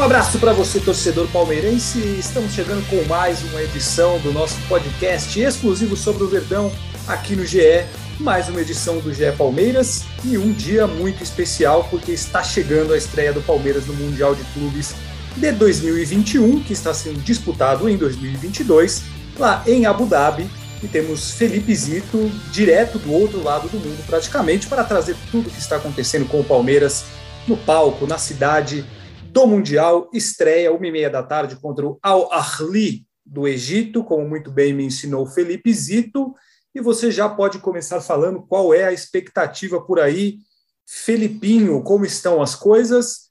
Um abraço para você, torcedor palmeirense. Estamos chegando com mais uma edição do nosso podcast exclusivo sobre o Verdão aqui no GE. Mais uma edição do GE Palmeiras e um dia muito especial porque está chegando a estreia do Palmeiras no Mundial de Clubes de 2021, que está sendo disputado em 2022, lá em Abu Dhabi. E temos Felipe Zito, direto do outro lado do mundo, praticamente, para trazer tudo o que está acontecendo com o Palmeiras no palco, na cidade do Mundial. Estreia, uma e meia da tarde, contra o Al-Ahli do Egito, como muito bem me ensinou Felipe Zito. E você já pode começar falando qual é a expectativa por aí. Felipinho, como estão as coisas?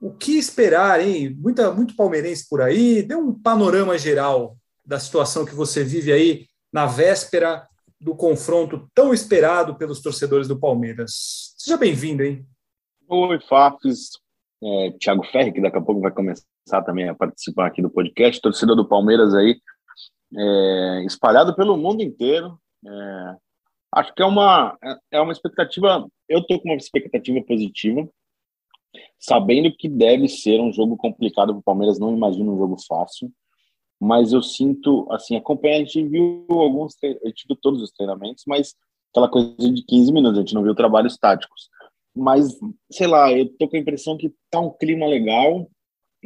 O que esperar, hein? Muita, muito palmeirense por aí. Dê um panorama geral da situação que você vive aí na véspera do confronto tão esperado pelos torcedores do Palmeiras. Seja bem-vindo, hein? Oi, Fafis. É, Thiago Ferri, que daqui a pouco vai começar também a participar aqui do podcast, torcedor do Palmeiras aí, é, espalhado pelo mundo inteiro. É, acho que é uma, é uma expectativa. Eu estou com uma expectativa positiva, sabendo que deve ser um jogo complicado para o Palmeiras. Não imagino um jogo fácil, mas eu sinto, assim, acompanha. A gente viu alguns, a gente viu todos os treinamentos, mas aquela coisa de 15 minutos, a gente não viu trabalhos táticos. Mas, sei lá, eu tô com a impressão que tá um clima legal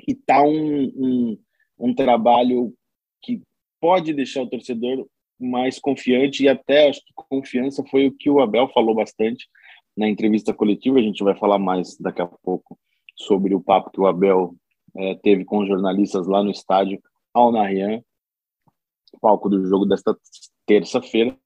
e tá um, um, um trabalho que pode deixar o torcedor mais confiante e até acho que confiança foi o que o Abel falou bastante na entrevista coletiva. A gente vai falar mais daqui a pouco sobre o papo que o Abel é, teve com os jornalistas lá no estádio Al Nahyan, palco do jogo desta terça-feira.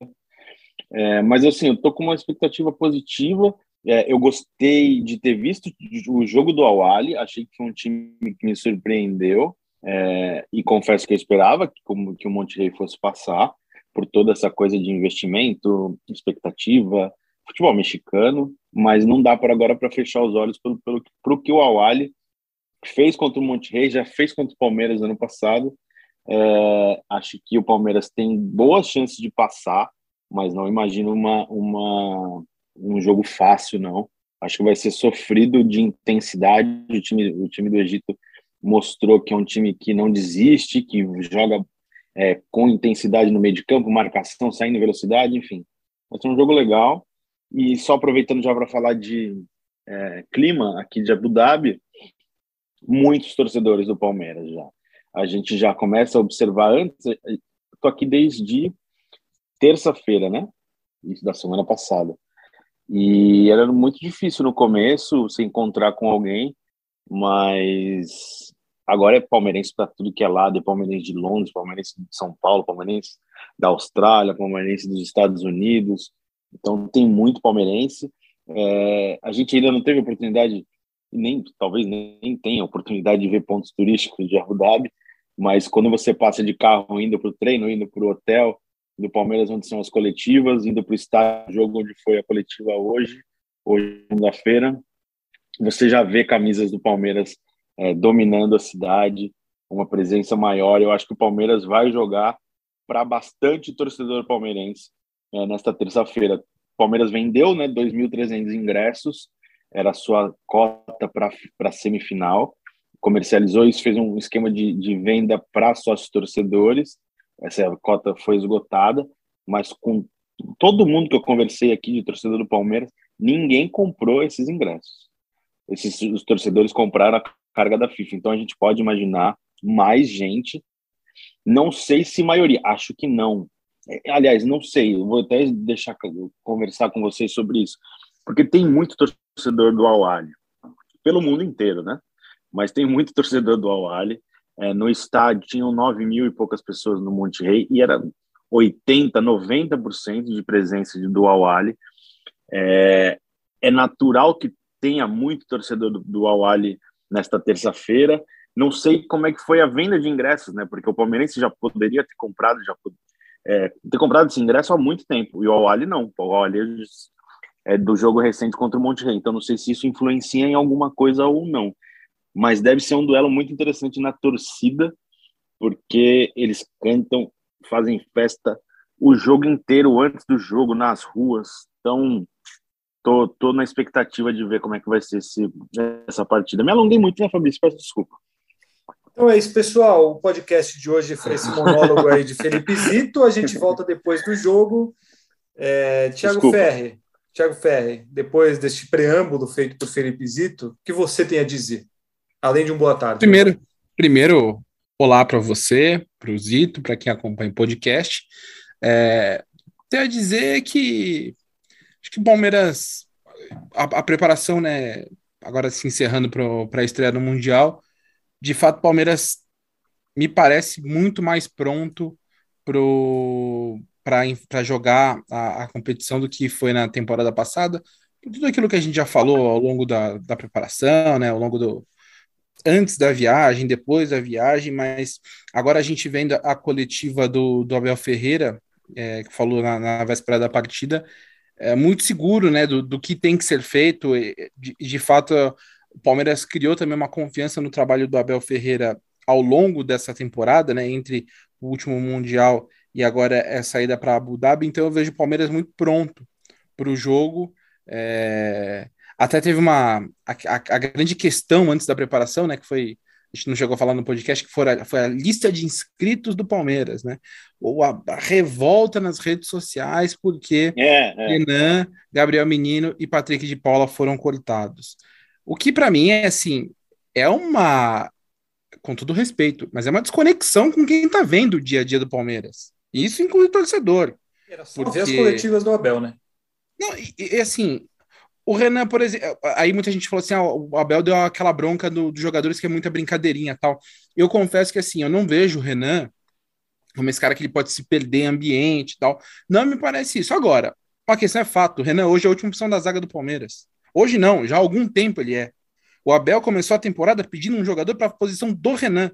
É, mas assim, eu tô com uma expectativa positiva. É, eu gostei de ter visto o jogo do Awali, achei que foi um time que me surpreendeu. É, e confesso que eu esperava que, como, que o Monterrey fosse passar por toda essa coisa de investimento, expectativa, futebol mexicano, mas não dá para agora para fechar os olhos pelo, pelo pro que o Awali fez contra o Monterrey, já fez contra o Palmeiras ano passado. É, acho que o Palmeiras tem boas chances de passar, mas não imagino uma, uma, um jogo fácil, não. Acho que vai ser sofrido de intensidade. O time, o time do Egito mostrou que é um time que não desiste, que joga é, com intensidade no meio de campo, marcação, saindo velocidade, enfim. Vai ser um jogo legal. E só aproveitando já para falar de é, clima aqui de Abu Dhabi, muitos torcedores do Palmeiras já. A gente já começa a observar antes, estou aqui desde terça-feira, né? Isso da semana passada. E era muito difícil no começo se encontrar com alguém, mas agora é palmeirense para tudo que é lado, é palmeirense de Londres, palmeirense de São Paulo, palmeirense da Austrália, palmeirense dos Estados Unidos. Então tem muito palmeirense. É, a gente ainda não teve oportunidade, nem talvez nem tenha oportunidade de ver pontos turísticos de Abu Dhabi, mas quando você passa de carro indo para o treino, indo para o hotel do Palmeiras, onde são as coletivas, indo para o estádio, jogo onde foi a coletiva hoje, hoje segunda-feira, você já vê camisas do Palmeiras é, dominando a cidade, uma presença maior. Eu acho que o Palmeiras vai jogar para bastante torcedor palmeirense é, nesta terça-feira. O Palmeiras vendeu né, 2.300 ingressos, era a sua cota para a semifinal. Comercializou isso, fez um esquema de, de venda para sócios torcedores. Essa cota foi esgotada, mas com todo mundo que eu conversei aqui de torcedor do Palmeiras, ninguém comprou esses ingressos. Esses os torcedores compraram a carga da FIFA. Então a gente pode imaginar mais gente. Não sei se maioria, acho que não. É, aliás, não sei, vou até deixar conversar com vocês sobre isso, porque tem muito torcedor do Al pelo mundo inteiro, né? Mas tem muito torcedor do Al é, no estádio tinham 9 mil e poucas pessoas no Monte Rei e era 80, 90% de presença do Al É, é natural que tenha muito torcedor do, do Awali nesta terça-feira. Não sei como é que foi a venda de ingressos, né? Porque o Palmeirense já poderia ter comprado, já é, ter comprado esse ingresso há muito tempo. E o Awali não. O Awali é do jogo recente contra o Monte Rei. Então não sei se isso influencia em alguma coisa ou não. Mas deve ser um duelo muito interessante na torcida, porque eles cantam, fazem festa o jogo inteiro antes do jogo nas ruas. Então tô, tô na expectativa de ver como é que vai ser esse, essa partida. Me alonguei muito, né, Fabrício? Peço desculpa. Então é isso, pessoal. O podcast de hoje foi esse monólogo aí de Felipe Zito. A gente volta depois do jogo. É, Tiago Ferri, Tiago Ferri, depois deste preâmbulo feito por Felipe Zito, o que você tem a dizer? Além de um boa tarde. Primeiro, primeiro olá para você, para o Zito, para quem acompanha o podcast. É, tenho a dizer que acho que o Palmeiras, a, a preparação, né, agora se encerrando para a estreia no Mundial, de fato, o Palmeiras me parece muito mais pronto para jogar a, a, competição do que foi na temporada passada. Tudo aquilo que a gente já falou ao longo da, da preparação, né, ao longo do. Antes da viagem, depois da viagem, mas agora a gente vendo a coletiva do, do Abel Ferreira, é, que falou na, na véspera da partida, é muito seguro né, do, do que tem que ser feito. De, de fato, o Palmeiras criou também uma confiança no trabalho do Abel Ferreira ao longo dessa temporada, né, entre o último Mundial e agora é saída para Abu Dhabi. Então eu vejo o Palmeiras muito pronto para o jogo. É... Até teve uma a, a, a, grande questão antes da preparação, né, que foi a gente não chegou a falar no podcast que foi a, foi a lista de inscritos do Palmeiras, né? Ou a, a revolta nas redes sociais porque é, é. Renan, Gabriel Menino e Patrick de Paula foram cortados. O que para mim é assim, é uma com todo respeito, mas é uma desconexão com quem tá vendo o dia a dia do Palmeiras. Isso inclui o torcedor. Era só porque... ver as coletivas do Abel, né? Não, e, e assim, o Renan, por exemplo, aí muita gente falou assim: ah, o Abel deu aquela bronca do, dos jogadores que é muita brincadeirinha tal. Eu confesso que assim, eu não vejo o Renan como esse cara que ele pode se perder em ambiente tal. Não me parece isso. Agora, uma questão é fato: o Renan hoje é a última opção da zaga do Palmeiras. Hoje não, já há algum tempo ele é. O Abel começou a temporada pedindo um jogador para a posição do Renan.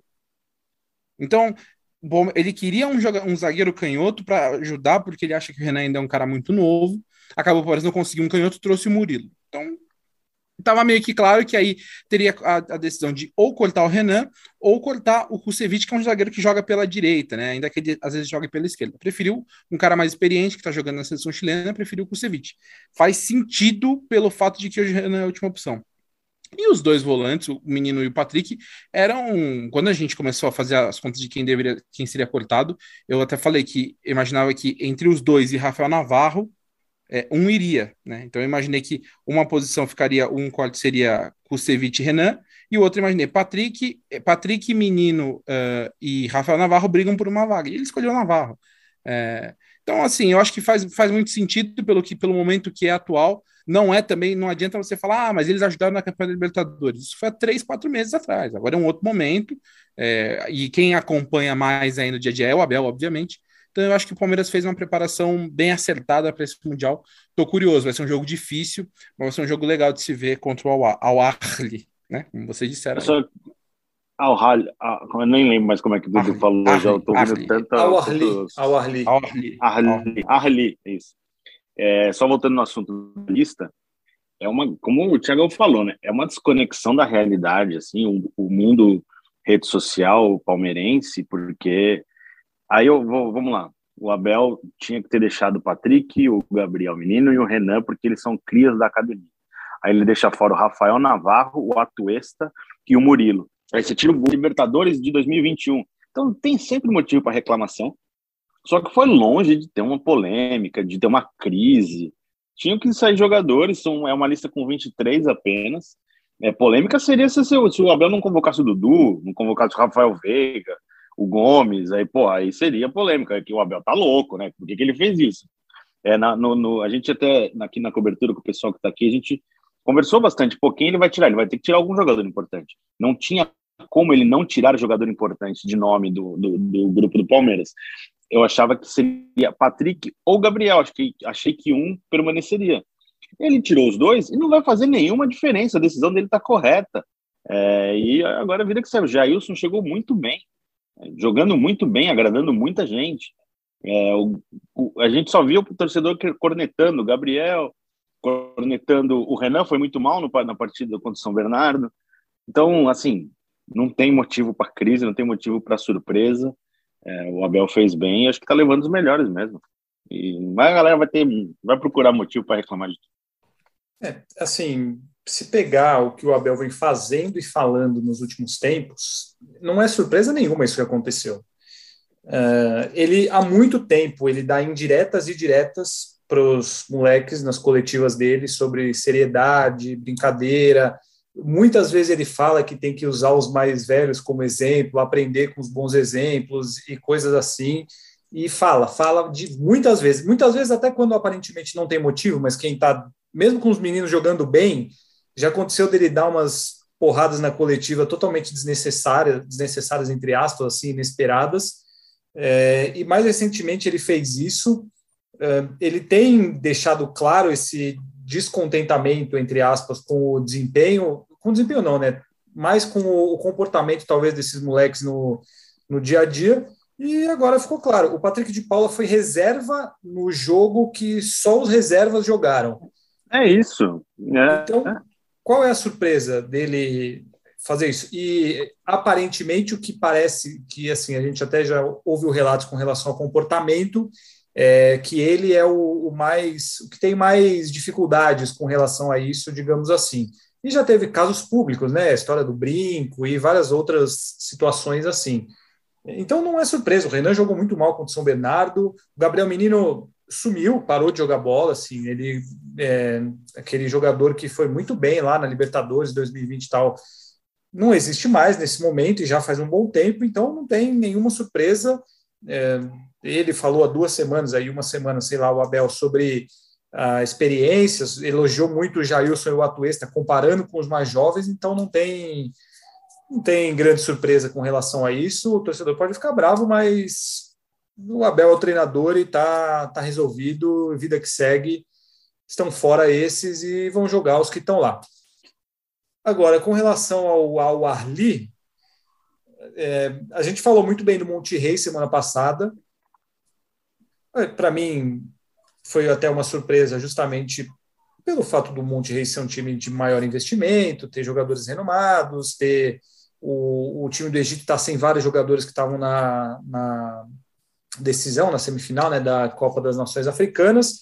Então, bom, ele queria um, um zagueiro canhoto para ajudar, porque ele acha que o Renan ainda é um cara muito novo. Acabou por não conseguir um canhoto, trouxe o Murilo. Então, estava meio que claro que aí teria a, a, decisão de ou cortar o Renan ou cortar o Kusevich, que é um zagueiro que joga pela direita, né? Ainda que ele às vezes jogue pela esquerda. Preferiu um cara mais experiente que está jogando na seleção chilena, preferiu o Kusevich. Faz sentido pelo fato de que hoje o Renan é a última opção. E os dois volantes, o menino e o Patrick, eram. Quando a gente começou a fazer as contas de quem deveria, quem seria cortado, eu até falei que imaginava que entre os dois e Rafael Navarro, é, um iria, né? Então eu imaginei que uma posição ficaria, um corte seria Kusevich e Renan, e o outro imaginei Patrick, Patrick Menino uh, e Rafael Navarro brigam por uma vaga, e ele escolheu Navarro. É, então, assim, eu acho que faz, faz muito sentido pelo, que, pelo momento que é atual. Não é também, não adianta você falar, ah, mas eles ajudaram na campanha da Libertadores. Isso foi há três, quatro meses atrás. Agora é um outro momento. É, e quem acompanha mais aí no dia a dia é o Abel, obviamente. Então eu acho que o Palmeiras fez uma preparação bem acertada para esse Mundial. Estou curioso, vai ser um jogo difícil, mas vai ser um jogo legal de se ver contra o Al-Ahly, né? Como vocês disseram. Só... Al-Ahly, eu nem lembro mais como é que o Dudu falou, Arli, já estou ouvindo tanto... Al-Ahly, Al-Ahly. Al-Ahly, Ahly, isso. É, só voltando no assunto da lista, é uma, como o Thiago falou, né? É uma desconexão da realidade, assim, o, o mundo rede social palmeirense, porque Aí eu vou, vamos lá. O Abel tinha que ter deixado o Patrick, o Gabriel Menino e o Renan, porque eles são crias da academia. Aí ele deixa fora o Rafael Navarro, o Atuesta e o Murilo. Aí você tira o Libertadores de 2021. Então tem sempre motivo para reclamação. Só que foi longe de ter uma polêmica, de ter uma crise. Tinham que sair jogadores, são, é uma lista com 23 apenas. É, polêmica seria se, se o Abel não convocasse o Dudu, não convocasse o Rafael Veiga, o Gomes, aí, pô, aí seria polêmica, que o Abel tá louco, né? Por que, que ele fez isso? É, na, no, no, a gente até, aqui na cobertura com o pessoal que tá aqui, a gente conversou bastante, pouquinho ele vai tirar, ele vai ter que tirar algum jogador importante. Não tinha como ele não tirar jogador importante de nome do, do, do grupo do Palmeiras. Eu achava que seria Patrick ou Gabriel, acho que, achei que um permaneceria. Ele tirou os dois e não vai fazer nenhuma diferença. A decisão dele está correta. É, e agora a vida que. O Jailson chegou muito bem, jogando muito bem, agradando muita gente. É, o, o, a gente só viu o torcedor cornetando, o Gabriel cornetando, o Renan foi muito mal no, na partida contra o São Bernardo. Então, assim, não tem motivo para crise, não tem motivo para surpresa. É, o Abel fez bem, acho que está levando os melhores mesmo. E mas a galera vai ter, vai procurar motivo para reclamar de tudo. É, assim, se pegar o que o Abel vem fazendo e falando nos últimos tempos, não é surpresa nenhuma isso que aconteceu. Uh, ele há muito tempo ele dá indiretas e diretas para os moleques nas coletivas dele sobre seriedade, brincadeira. Muitas vezes ele fala que tem que usar os mais velhos como exemplo, aprender com os bons exemplos e coisas assim. E fala, fala de muitas vezes, muitas vezes até quando aparentemente não tem motivo, mas quem está, mesmo com os meninos jogando bem, já aconteceu dele dar umas porradas na coletiva totalmente desnecessárias, desnecessárias entre aspas, assim, inesperadas é, e mais recentemente ele fez isso. É, ele tem deixado claro esse descontentamento, entre aspas, com o desempenho, com o desempenho não, né? Mais com o comportamento, talvez, desses moleques no, no dia a dia. E agora ficou claro: o Patrick de Paula foi reserva no jogo que só os reservas jogaram. É isso. É. Então, qual é a surpresa dele fazer isso. E aparentemente o que parece que assim a gente até já ouviu relatos com relação ao comportamento é que ele é o, o mais o que tem mais dificuldades com relação a isso, digamos assim. E já teve casos públicos, né? A história do brinco e várias outras situações assim. Então não é surpresa, o Renan jogou muito mal contra o São Bernardo, o Gabriel Menino sumiu, parou de jogar bola, assim, ele é aquele jogador que foi muito bem lá na Libertadores 2020 e tal, não existe mais nesse momento e já faz um bom tempo, então não tem nenhuma surpresa. É, ele falou há duas semanas, aí uma semana, sei lá, o Abel, sobre uh, experiências, elogiou muito o Jailson e o Atuesta, comparando com os mais jovens, então não tem, não tem grande surpresa com relação a isso. O torcedor pode ficar bravo, mas o Abel é o treinador e está tá resolvido, vida que segue, estão fora esses e vão jogar os que estão lá. Agora, com relação ao, ao Arli, é, a gente falou muito bem do Monte semana passada. É, Para mim, foi até uma surpresa, justamente pelo fato do Monte ser um time de maior investimento, ter jogadores renomados, ter o, o time do Egito estar tá sem vários jogadores que estavam na, na decisão, na semifinal né, da Copa das Nações Africanas.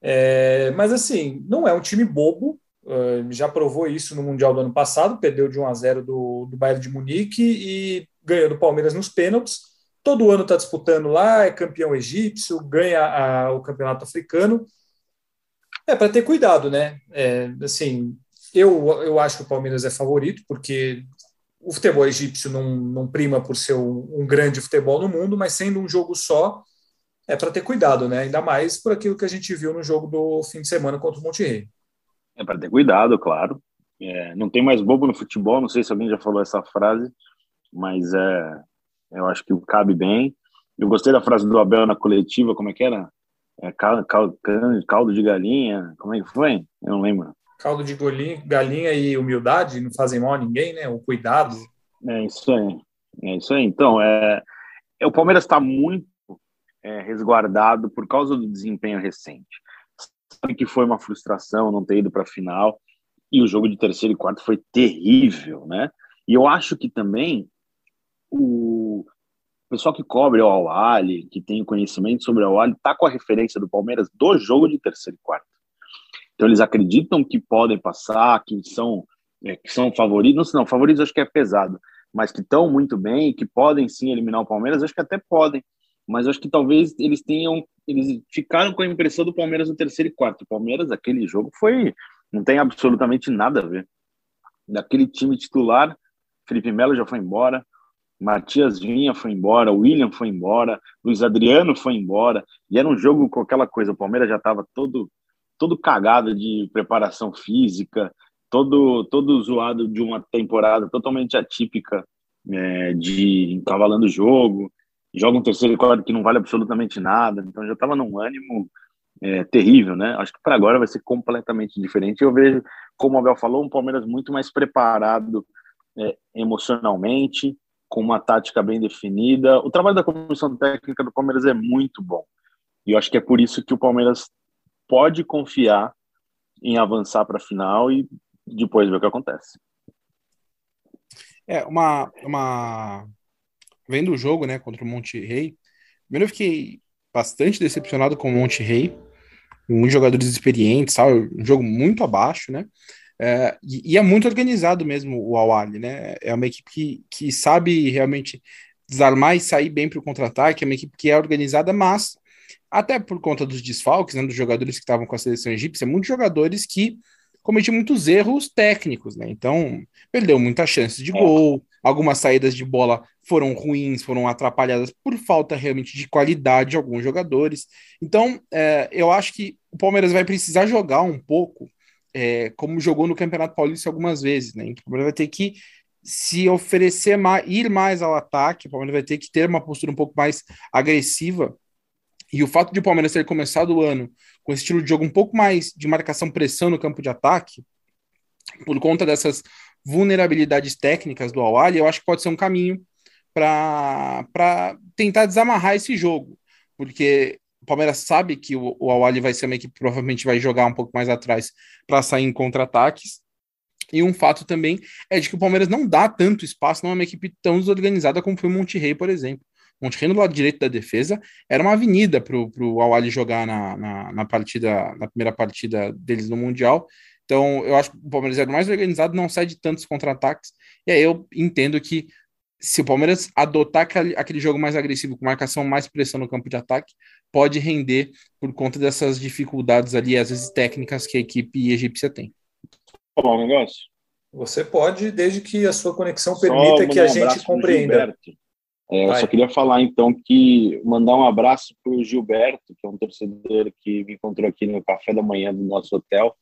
É, mas assim, não é um time bobo, já provou isso no Mundial do ano passado, perdeu de 1 a 0 do, do Bayern de Munique e ganhou do Palmeiras nos pênaltis. Todo ano está disputando lá, é campeão egípcio, ganha a, o campeonato africano. É para ter cuidado, né? É, assim, eu, eu acho que o Palmeiras é favorito, porque o futebol egípcio não, não prima por ser um, um grande futebol no mundo, mas sendo um jogo só, é para ter cuidado, né? Ainda mais por aquilo que a gente viu no jogo do fim de semana contra o Monterrey. É para ter cuidado, claro. É, não tem mais bobo no futebol, não sei se alguém já falou essa frase, mas é, eu acho que cabe bem. Eu gostei da frase do Abel na coletiva, como é que era? É, caldo, caldo, de galinha, como é que foi? Eu não lembro. Caldo de galinha, galinha e humildade não fazem mal a ninguém, né? O cuidado. É isso aí. É isso aí. Então, é, é o Palmeiras está muito é, resguardado por causa do desempenho recente sabe que foi uma frustração não ter ido para a final e o jogo de terceiro e quarto foi terrível, né? E eu acho que também o pessoal que cobre o Awali, que tem conhecimento sobre o Awali, tá com a referência do Palmeiras do jogo de terceiro e quarto. Então eles acreditam que podem passar, que são é, que são favoritos, não, favoritos acho que é pesado, mas que estão muito bem, que podem sim eliminar o Palmeiras, acho que até podem mas acho que talvez eles tenham eles ficaram com a impressão do Palmeiras no terceiro e quarto. O Palmeiras aquele jogo foi não tem absolutamente nada a ver. Daquele time titular, Felipe Melo já foi embora, Matias Vinha foi embora, William foi embora, Luiz Adriano foi embora, e era um jogo com aquela coisa, o Palmeiras já estava todo todo cagado de preparação física, todo todo zoado de uma temporada totalmente atípica é, de encavalando o jogo, joga um terceiro quarto que não vale absolutamente nada, então já estava num ânimo é, terrível, né? Acho que para agora vai ser completamente diferente. Eu vejo, como o Abel falou, um Palmeiras muito mais preparado é, emocionalmente, com uma tática bem definida. O trabalho da comissão técnica do Palmeiras é muito bom. E eu acho que é por isso que o Palmeiras pode confiar em avançar para a final e depois ver o que acontece. É, uma, uma... Vendo o jogo, né, contra o Monte Rei, primeiro eu fiquei bastante decepcionado com o Monte Rei, muitos jogadores experientes, sabe? um jogo muito abaixo, né? É, e, é muito organizado mesmo o Awali, né? É uma equipe que, que sabe realmente desarmar e sair bem para o contra-ataque, é uma equipe que é organizada, mas até por conta dos desfalques, né, dos jogadores que estavam com a seleção egípcia, muitos jogadores que cometiam muitos erros técnicos, né? Então, perdeu muitas chances de é. gol, algumas saídas de bola foram ruins, foram atrapalhadas por falta realmente de qualidade de alguns jogadores. Então, é, eu acho que o Palmeiras vai precisar jogar um pouco é, como jogou no Campeonato Paulista algumas vezes, né? Então, o Palmeiras vai ter que se oferecer mais, ir mais ao ataque, o Palmeiras vai ter que ter uma postura um pouco mais agressiva. E o fato de o Palmeiras ter começado o ano com esse estilo de jogo um pouco mais de marcação-pressão no campo de ataque, por conta dessas vulnerabilidades técnicas do Awali, eu acho que pode ser um caminho para tentar desamarrar esse jogo, porque o Palmeiras sabe que o, o Awali vai ser uma equipe que provavelmente vai jogar um pouco mais atrás para sair em contra-ataques. E um fato também é de que o Palmeiras não dá tanto espaço, não é uma equipe tão desorganizada como foi o Monterrey, por exemplo. Monterrey no lado direito da defesa era uma avenida para o Awali jogar na, na, na, partida, na primeira partida deles no Mundial. Então, eu acho que o Palmeiras é mais organizado, não cede tantos contra-ataques. E aí eu entendo que se o Palmeiras adotar aquele, aquele jogo mais agressivo, com marcação mais pressão no campo de ataque, pode render por conta dessas dificuldades ali, às vezes técnicas que a equipe egípcia tem. Falar um negócio? Você pode, desde que a sua conexão permita que a um gente compreenda. É, eu só queria falar então que mandar um abraço para o Gilberto, que é um torcedor que me encontrou aqui no café da manhã do nosso hotel.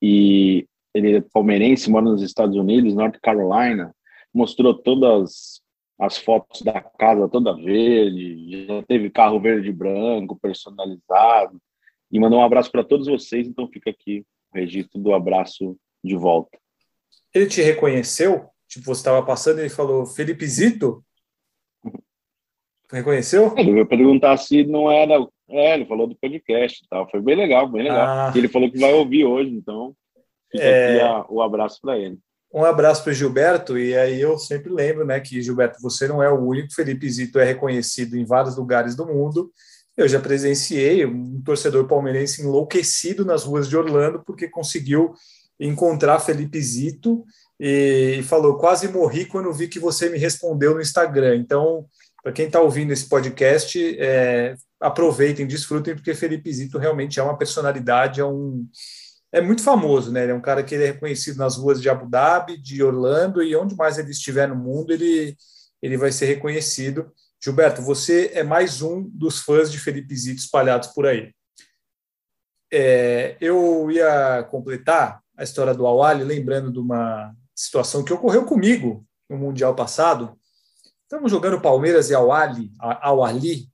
E ele é palmeirense, mora nos Estados Unidos, North Carolina. Mostrou todas as fotos da casa toda verde, já teve carro verde e branco personalizado. E mandou um abraço para todos vocês, então fica aqui o registro do abraço de volta. Ele te reconheceu? Tipo, você estava passando e ele falou, Felipe Zito? Reconheceu? Ele veio perguntar se não era. É, ele falou do podcast e tal. Foi bem legal, bem legal. Ah. ele falou que vai ouvir hoje, então fica é... aqui o abraço para ele. Um abraço para o Gilberto, e aí eu sempre lembro né, que, Gilberto, você não é o único. Felipe Zito é reconhecido em vários lugares do mundo. Eu já presenciei um torcedor palmeirense enlouquecido nas ruas de Orlando porque conseguiu encontrar Felipe Zito e falou: quase morri quando vi que você me respondeu no Instagram. Então, para quem está ouvindo esse podcast, é, aproveitem, desfrutem, porque Felipe Zito realmente é uma personalidade, é um é muito famoso, né? Ele é um cara que é reconhecido nas ruas de Abu Dhabi, de Orlando e onde mais ele estiver no mundo, ele ele vai ser reconhecido. Gilberto, você é mais um dos fãs de Felipe Zito espalhados por aí. É, eu ia completar a história do Awali, lembrando de uma situação que ocorreu comigo no Mundial passado. Estamos jogando Palmeiras e Al-Ali, Al-Ali.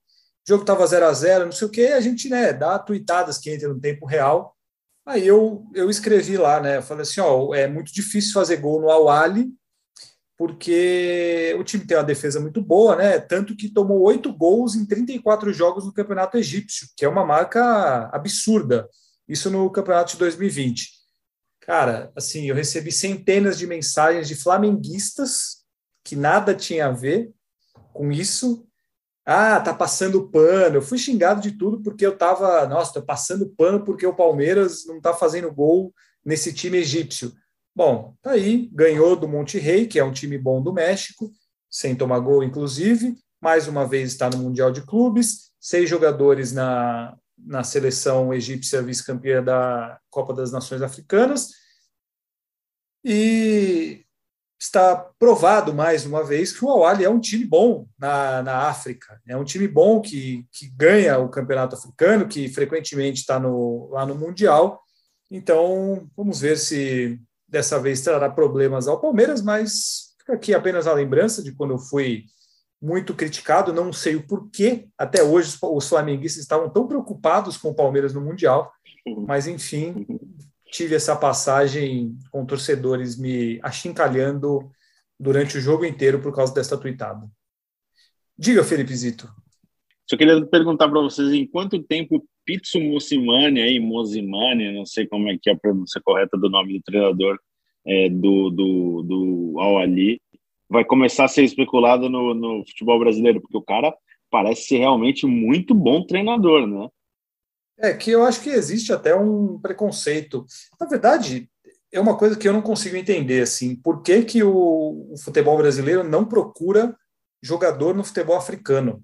O jogo estava 0 a 0 não sei o que, a gente né, dá tuitadas que entra no tempo real. Aí eu, eu escrevi lá, né? Eu falei assim: ó, é muito difícil fazer gol no Al-Ali, porque o time tem uma defesa muito boa, né? Tanto que tomou oito gols em 34 jogos no Campeonato Egípcio, que é uma marca absurda. Isso no Campeonato de 2020. Cara, assim, eu recebi centenas de mensagens de flamenguistas que nada tinha a ver com isso. Ah, tá passando pano. Eu fui xingado de tudo porque eu tava, nossa, tô passando pano porque o Palmeiras não tá fazendo gol nesse time egípcio. Bom, tá aí, ganhou do Monte Rei, que é um time bom do México, sem tomar gol, inclusive. Mais uma vez está no Mundial de Clubes, seis jogadores na, na seleção egípcia vice-campeã da Copa das Nações Africanas. E está provado mais uma vez que o Awali é um time bom na, na África. É um time bom que, que ganha o campeonato africano, que frequentemente está no, lá no Mundial. Então, vamos ver se dessa vez trará problemas ao Palmeiras, mas fica aqui apenas a lembrança de quando eu fui muito criticado, não sei o porquê. Até hoje os flamenguistas estavam tão preocupados com o Palmeiras no Mundial, mas enfim, tive essa passagem com torcedores me achincalhando durante o jogo inteiro por causa dessa tuitada. Diga, Felipe Zito. Só queria perguntar para vocês em quanto tempo Pizzo Mussimani, aí, Mosimani, não sei como é que é a pronúncia correta do nome do treinador é, do, do, do Al-Ali, vai começar a ser especulado no, no futebol brasileiro, porque o cara parece ser realmente muito bom treinador, né? É que eu acho que existe até um preconceito. Na verdade, é uma coisa que eu não consigo entender, assim, por que, que o, o futebol brasileiro não procura jogador no futebol africano?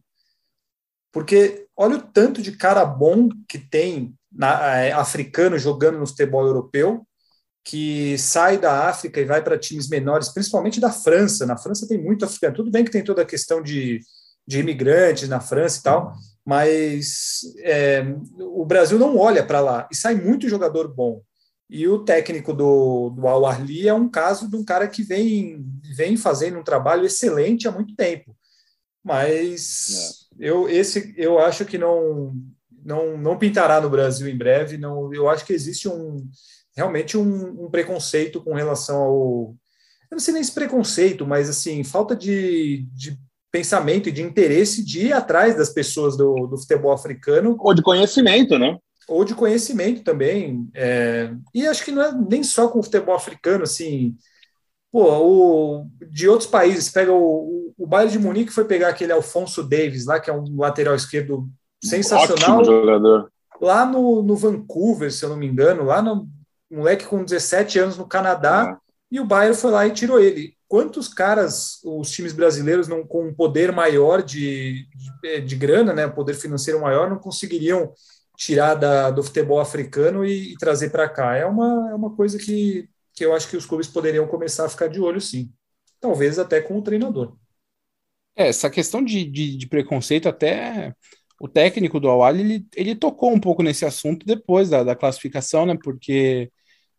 Porque olha o tanto de cara bom que tem na, é, africano jogando no futebol europeu, que sai da África e vai para times menores, principalmente da França. Na França tem muito africano. Tudo bem que tem toda a questão de, de imigrantes na França e tal, mas é, o Brasil não olha para lá e sai muito jogador bom. E o técnico do, do Al Arli é um caso de um cara que vem, vem fazendo um trabalho excelente há muito tempo. Mas é. eu, esse, eu acho que não, não, não pintará no Brasil em breve. Não, eu acho que existe um, realmente um, um, preconceito com relação ao. Eu não sei nem esse preconceito, mas assim, falta de, de pensamento e de interesse de ir atrás das pessoas do, do futebol africano. Ou de conhecimento, né? Ou de conhecimento também. É, e acho que não é nem só com o futebol africano, assim. Pô, o, de outros países, pega o, o Bayern de Munique foi pegar aquele Alfonso Davis lá, que é um lateral esquerdo sensacional. Ótimo jogador. Lá no, no Vancouver, se eu não me engano, lá no, moleque com 17 anos no Canadá, é. e o Bayern foi lá e tirou ele. Quantos caras os times brasileiros não com um poder maior de, de, de grana, né, poder financeiro maior, não conseguiriam tirar da, do futebol africano e, e trazer para cá? É uma, é uma coisa que, que eu acho que os clubes poderiam começar a ficar de olho, sim. Talvez até com o treinador. É, essa questão de, de, de preconceito até o técnico do Awali, ele, ele tocou um pouco nesse assunto depois da, da classificação, né? Porque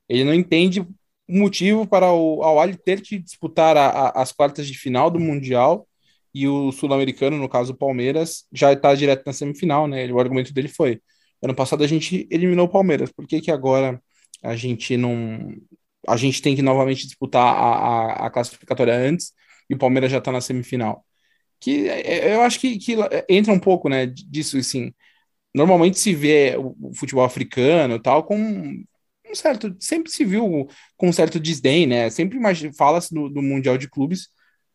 ele não entende o motivo para o Al ter que disputar a, a, as quartas de final do Mundial e o sul-americano, no caso o Palmeiras, já está direto na semifinal, né? O argumento dele foi: ano passado a gente eliminou o Palmeiras, por que, que agora a gente não. A gente tem que novamente disputar a, a, a classificatória antes e o Palmeiras já está na semifinal? Que é, é, eu acho que, que entra um pouco, né, disso, assim. Normalmente se vê o futebol africano tal com um certo, sempre se viu com um certo desdém, né? Sempre fala-se do, do, Mundial de Clubes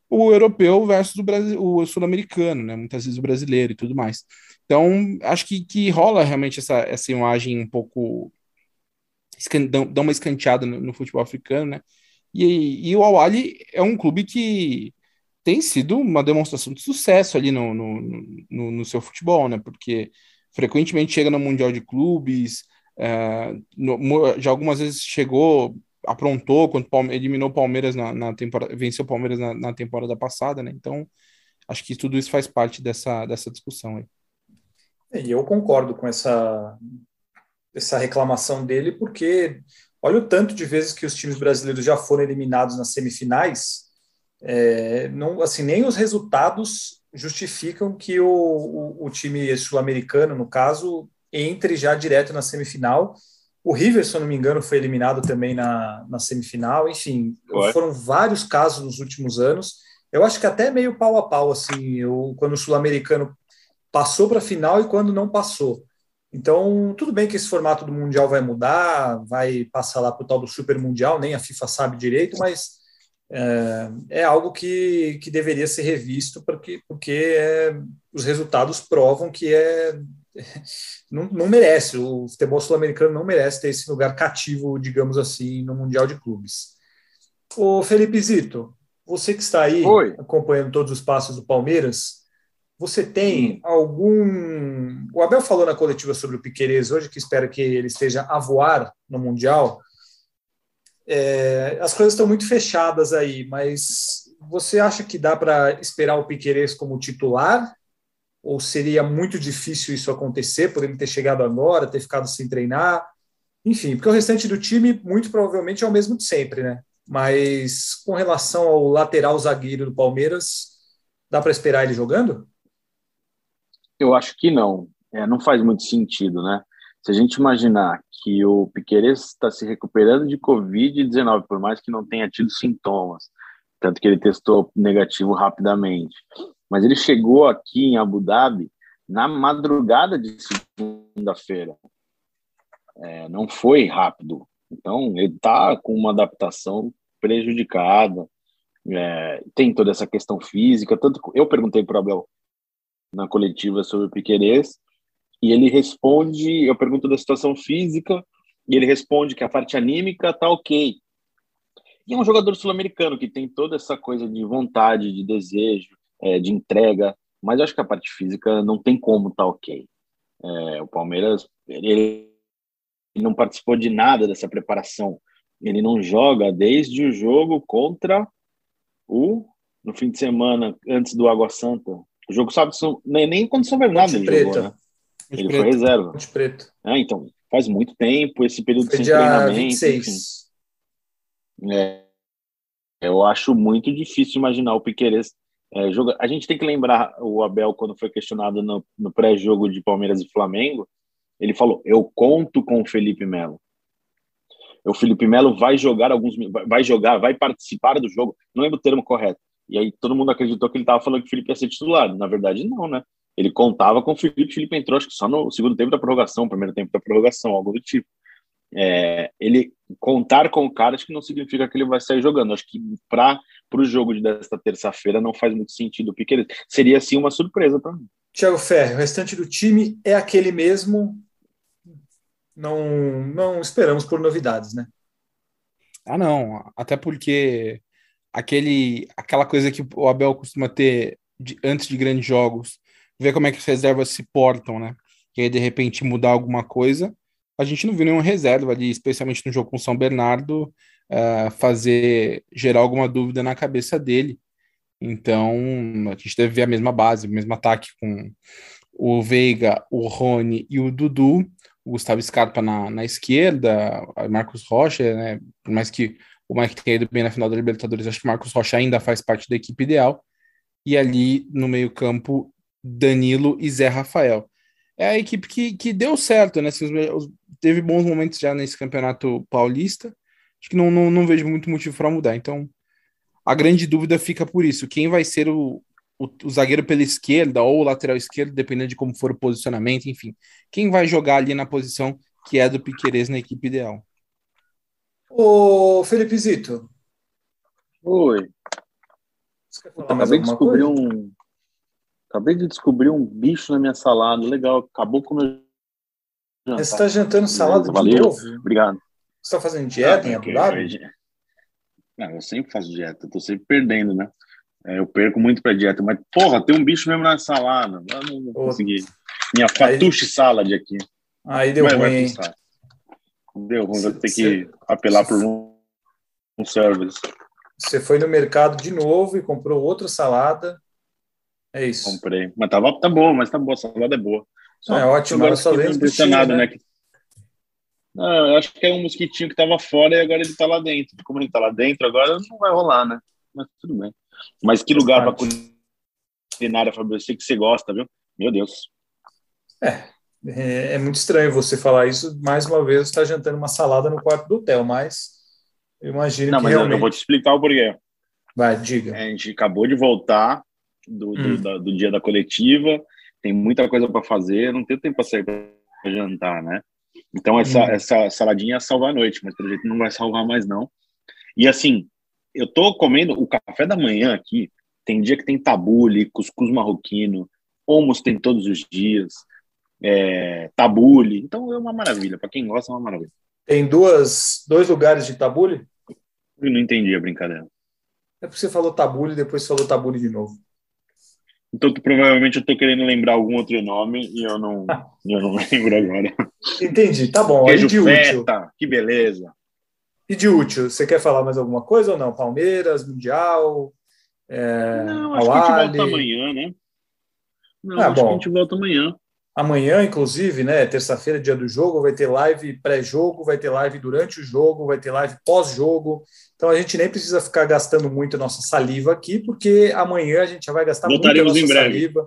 o europeu versus o, Brasil, o sul-americano, né? Muitas vezes o brasileiro e tudo mais. Então, acho que, que rola realmente essa, essa imagem um pouco. dá uma escanteada no, no futebol africano, né? E, e o al é um clube que tem sido uma demonstração de sucesso ali no, no, no, no seu futebol, né? Porque frequentemente chega no Mundial de Clubes, é, no, já algumas vezes chegou, aprontou quando eliminou o Palmeiras na, na temporada, venceu o Palmeiras na, na, temporada passada, né? Então, acho que tudo isso faz parte dessa, dessa discussão aí. E eu concordo com essa, essa reclamação dele, porque olha o tanto de vezes que os times brasileiros já foram eliminados nas semifinais, é, não, assim, nem os resultados justificam que o, o, o time sul-americano, no caso, entre já direto na semifinal. O River, se eu não me engano, foi eliminado também na, na semifinal. Enfim, Ué? foram vários casos nos últimos anos. Eu acho que até meio pau a pau, assim, eu, quando o sul-americano passou para a final e quando não passou. Então, tudo bem que esse formato do Mundial vai mudar, vai passar lá para o tal do Super Mundial, nem a FIFA sabe direito, mas é, é algo que, que deveria ser revisto, porque, porque é, os resultados provam que é não, não merece, o futebol sul-americano não merece ter esse lugar cativo, digamos assim, no Mundial de Clubes. O Felipe Zito, você que está aí Oi. acompanhando todos os passos do Palmeiras, você tem algum. O Abel falou na coletiva sobre o Piqueires hoje, que espera que ele esteja a voar no Mundial. É, as coisas estão muito fechadas aí, mas você acha que dá para esperar o Piqueires como titular ou seria muito difícil isso acontecer por ele ter chegado agora, ter ficado sem treinar? Enfim, porque o restante do time, muito provavelmente, é o mesmo de sempre, né? Mas com relação ao lateral zagueiro do Palmeiras, Dá para esperar ele jogando? Eu acho que não. É, não faz muito sentido, né? Se a gente imaginar que o Piqueires está se recuperando de Covid-19, por mais que não tenha tido sintomas, tanto que ele testou negativo rapidamente, mas ele chegou aqui em Abu Dhabi na madrugada de segunda-feira. É, não foi rápido. Então, ele está com uma adaptação prejudicada. É, tem toda essa questão física. Tanto eu perguntei para o Abel na coletiva sobre o Piquerez e ele responde. Eu pergunto da situação física e ele responde que a parte anímica tá ok. E é um jogador sul-americano que tem toda essa coisa de vontade, de desejo, é, de entrega, mas eu acho que a parte física não tem como tá ok. É, o Palmeiras ele, ele não participou de nada dessa preparação. Ele não joga desde o jogo contra o no fim de semana antes do Água Santa. O jogo sabe nem, nem contra São Bernardo ele jogou, né? Ele foi reserva. Ponte Preto. É, então, faz muito tempo esse período foi sem dia treinamento. 26. É, eu acho muito difícil imaginar o Piqueires é, joga... A gente tem que lembrar o Abel quando foi questionado no, no pré-jogo de Palmeiras e Flamengo, ele falou: "Eu conto com o Felipe Melo". O Felipe Melo vai jogar alguns vai jogar, vai participar do jogo. Não lembro o termo correto. E aí todo mundo acreditou que ele estava falando que o Felipe ia ser titular. Na verdade, não, né? Ele contava com o Felipe, o Felipe entrou acho que só no segundo tempo da prorrogação, primeiro tempo da prorrogação, algo do tipo. É, ele contar com o cara acho que não significa que ele vai sair jogando. Acho que para o jogo desta terça-feira não faz muito sentido o Piqueires. Seria sim uma surpresa para mim. Thiago Ferro, o restante do time é aquele mesmo. Não, não esperamos por novidades, né? Ah, não. Até porque aquele, aquela coisa que o Abel costuma ter de, antes de grandes jogos, ver como é que as reservas se portam, né? E aí, de repente, mudar alguma coisa. A gente não viu nenhuma reserva ali, especialmente no jogo com São Bernardo, uh, fazer gerar alguma dúvida na cabeça dele. Então, a gente deve ver a mesma base, o mesmo ataque com o Veiga, o Rony e o Dudu, o Gustavo Scarpa na, na esquerda, Marcos Rocha, né? Por mais que o Mike tenha ido bem na final da Libertadores, acho que o Marcos Rocha ainda faz parte da equipe ideal. E ali no meio-campo, Danilo e Zé Rafael. É a equipe que, que deu certo, né? Teve bons momentos já nesse campeonato paulista. Acho que não, não, não vejo muito motivo para mudar. Então, a grande dúvida fica por isso: quem vai ser o, o, o, zagueiro pela esquerda ou o lateral esquerdo, dependendo de como for o posicionamento, enfim. Quem vai jogar ali na posição que é do Piquerez na equipe ideal? Ô, Felipe Zito. Oi. Acabei de descobrir coisa? um. Acabei de descobrir um bicho na minha salada. Legal, acabou com o meu jantar. Você está jantando salada de Valeu. novo? Obrigado. Você está fazendo dieta ah, em Abu Dhabi? Não, eu sempre faço dieta, tô sempre perdendo, né? É, eu perco muito pra dieta, mas, porra, tem um bicho mesmo na salada. Eu não vou conseguir. Minha fatuche salad aqui. Aí deu ruim. Deu ruim, vou ter que apelar por um, um service. Você foi no mercado de novo e comprou outra salada. É isso. Comprei. Mas tava, tá bom, mas tá boa, a salada é boa. Só é ótimo, agora só vem né? né? Não, eu acho que é um mosquitinho que tava fora e agora ele tá lá dentro. Como ele tá lá dentro, agora não vai rolar, né? Mas tudo bem. Mas que lugar para culinária, Fabio? Eu sei que você gosta, viu? Meu Deus. É, é, é, muito estranho você falar isso. Mais uma vez, está jantando uma salada no quarto do hotel, mas eu imagino não, que mas realmente... eu vou te explicar o porquê. Vai, diga. É, a gente acabou de voltar do, hum. do, da, do dia da coletiva, tem muita coisa para fazer, não tenho tempo para sair para jantar, né? Então essa, hum. essa saladinha salva a noite, mas pelo jeito não vai salvar mais não. E assim, eu tô comendo o café da manhã aqui, tem dia que tem tabule, cuscuz marroquino, hummus tem todos os dias, é, tabule, então é uma maravilha, para quem gosta é uma maravilha. Tem duas, dois lugares de tabule? Eu não entendi a brincadeira. É porque você falou tabule e depois falou tabule de novo. Então, provavelmente eu tô querendo lembrar algum outro nome e eu não, eu não lembro agora. Entendi, tá bom. Queijo de feta, útil. que beleza. E de útil, você quer falar mais alguma coisa ou não? Palmeiras, Mundial, é, não, acho que a gente volta amanhã, né? Não, ah, acho bom. que a gente volta amanhã. Amanhã, inclusive, né, terça-feira, dia do jogo, vai ter live pré-jogo, vai ter live durante o jogo, vai ter live pós-jogo. Então a gente nem precisa ficar gastando muito a nossa saliva aqui, porque amanhã a gente já vai gastar muito a nossa saliva.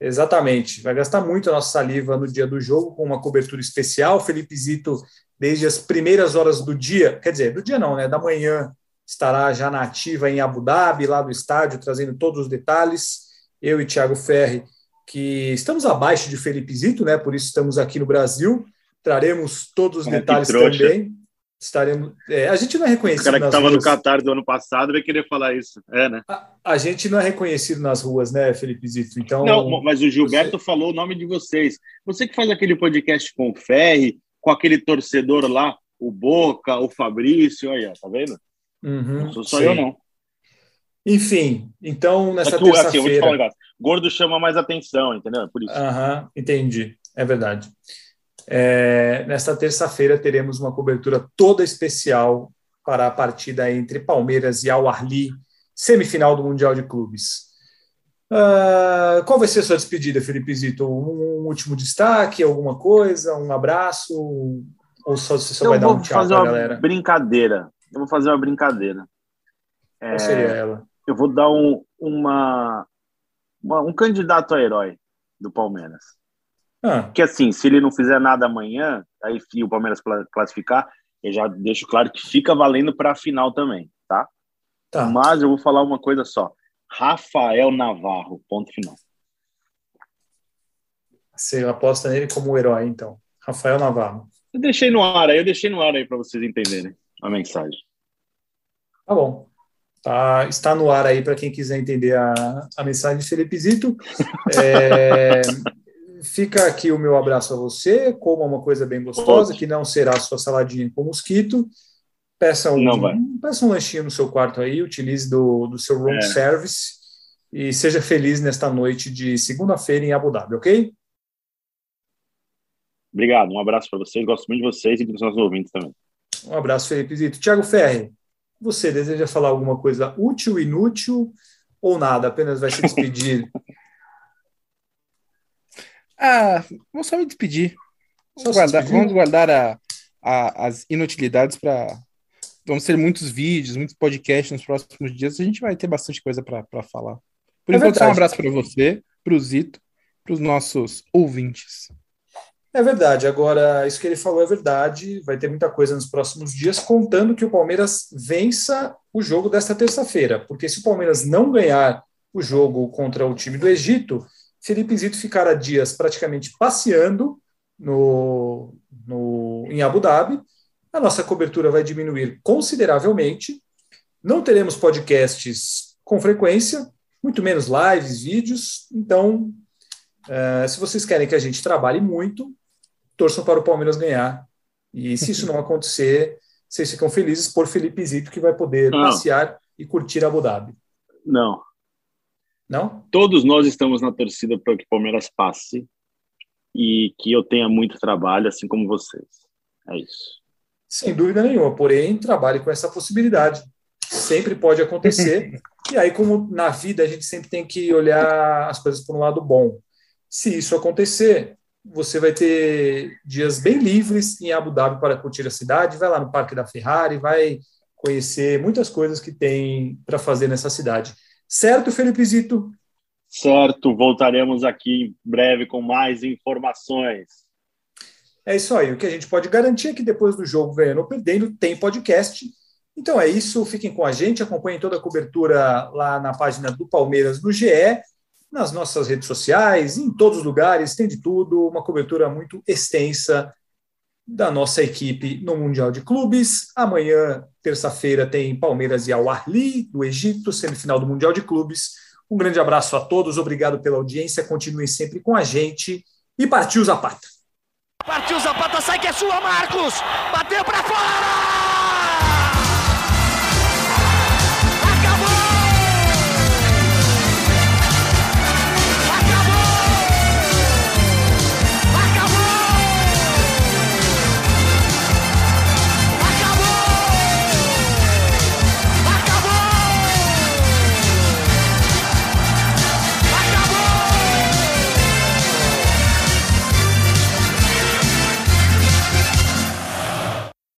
Exatamente, vai gastar muito a nossa saliva no dia do jogo com uma cobertura especial. Felipe Zito, desde as primeiras horas do dia, quer dizer, do dia não, né, da manhã, estará já na ativa em Abu Dhabi, lá do estádio, trazendo todos os detalhes. Eu e Thiago Ferri que estamos abaixo de Felipe Zito, né? Por isso estamos aqui no Brasil. Traremos todos os detalhes também. Estaremos. É, a gente não é reconhecido. O cara que estava no Qatar do ano passado vai querer falar isso. É, né? A, a, gente não é reconhecido nas ruas, né, Felipe Zito? Então. Não, mas o Gilberto você... falou o nome de vocês. Você que faz aquele podcast com o Ferri, com aquele torcedor lá, o Boca, o Fabrício, olha, tá vendo? Uhum, não sou só sim. eu, não. Enfim, então nessa terça-feira. Assim, gordo chama mais atenção, entendeu? Por isso. Aham, entendi. É verdade. É, nesta terça-feira teremos uma cobertura toda especial para a partida entre Palmeiras e Al-Ahly, semifinal do Mundial de Clubes. Uh, qual vai ser a sua despedida, Felipe Zito? Um, um, último destaque, alguma coisa, um abraço? Ou só, você só Eu vai dar um tchau para a galera? Brincadeira. Eu vou fazer uma brincadeira. Qual é, seria ela? Eu vou dar um, uma, uma, um candidato a herói do Palmeiras. Ah. Que assim, se ele não fizer nada amanhã, aí o Palmeiras classificar, eu já deixo claro que fica valendo para a final também, tá? tá? Mas eu vou falar uma coisa só. Rafael Navarro, ponto final. Você aposta nele como herói, então. Rafael Navarro. Eu deixei no ar aí, eu deixei no ar aí para vocês entenderem a mensagem. Tá bom. Tá, está no ar aí para quem quiser entender a, a mensagem de Felipe Zito. É, fica aqui o meu abraço a você, coma uma coisa bem gostosa, que não será sua saladinha com mosquito. Peça um, peça um lanchinho no seu quarto aí, utilize do, do seu room é. service e seja feliz nesta noite de segunda-feira em Abu Dhabi, ok? Obrigado, um abraço para vocês, gosto muito de vocês e dos nossos ouvintes também. Um abraço, Felipe Zito. Tiago Ferri, você deseja falar alguma coisa útil, inútil ou nada? Apenas vai se despedir? ah, vou só me despedir. Vamos guardar, despedir? Vamos guardar a, a, as inutilidades para. Vamos ter muitos vídeos, muitos podcasts nos próximos dias. A gente vai ter bastante coisa para falar. Por é enquanto, só um abraço para você, para o Zito, para os nossos ouvintes. É verdade. Agora, isso que ele falou é verdade. Vai ter muita coisa nos próximos dias, contando que o Palmeiras vença o jogo desta terça-feira. Porque se o Palmeiras não ganhar o jogo contra o time do Egito, Felipe Zito ficará dias praticamente passeando no, no, em Abu Dhabi. A nossa cobertura vai diminuir consideravelmente. Não teremos podcasts com frequência, muito menos lives, vídeos. Então, Uh, se vocês querem que a gente trabalhe muito, torçam para o Palmeiras ganhar. E se isso não acontecer, vocês ficam felizes por Felipe Zito, que vai poder não. passear e curtir Abu Dhabi. Não. Não? Todos nós estamos na torcida para que o Palmeiras passe e que eu tenha muito trabalho, assim como vocês. É isso. Sem dúvida nenhuma. Porém, trabalhe com essa possibilidade. Sempre pode acontecer. e aí, como na vida, a gente sempre tem que olhar as coisas por um lado bom. Se isso acontecer, você vai ter dias bem livres em Abu Dhabi para curtir a cidade. Vai lá no Parque da Ferrari, vai conhecer muitas coisas que tem para fazer nessa cidade. Certo, Felipe Zito? Certo, voltaremos aqui em breve com mais informações. É isso aí. O que a gente pode garantir é que depois do jogo, ganhando ou perdendo, tem podcast. Então é isso. Fiquem com a gente, acompanhem toda a cobertura lá na página do Palmeiras no GE nas nossas redes sociais, em todos os lugares, tem de tudo, uma cobertura muito extensa da nossa equipe no Mundial de Clubes. Amanhã, terça-feira, tem Palmeiras e Al-Ahli, do Egito, semifinal do Mundial de Clubes. Um grande abraço a todos, obrigado pela audiência, continuem sempre com a gente e partiu Zapata. Partiu Zapata, sai que é sua, Marcos!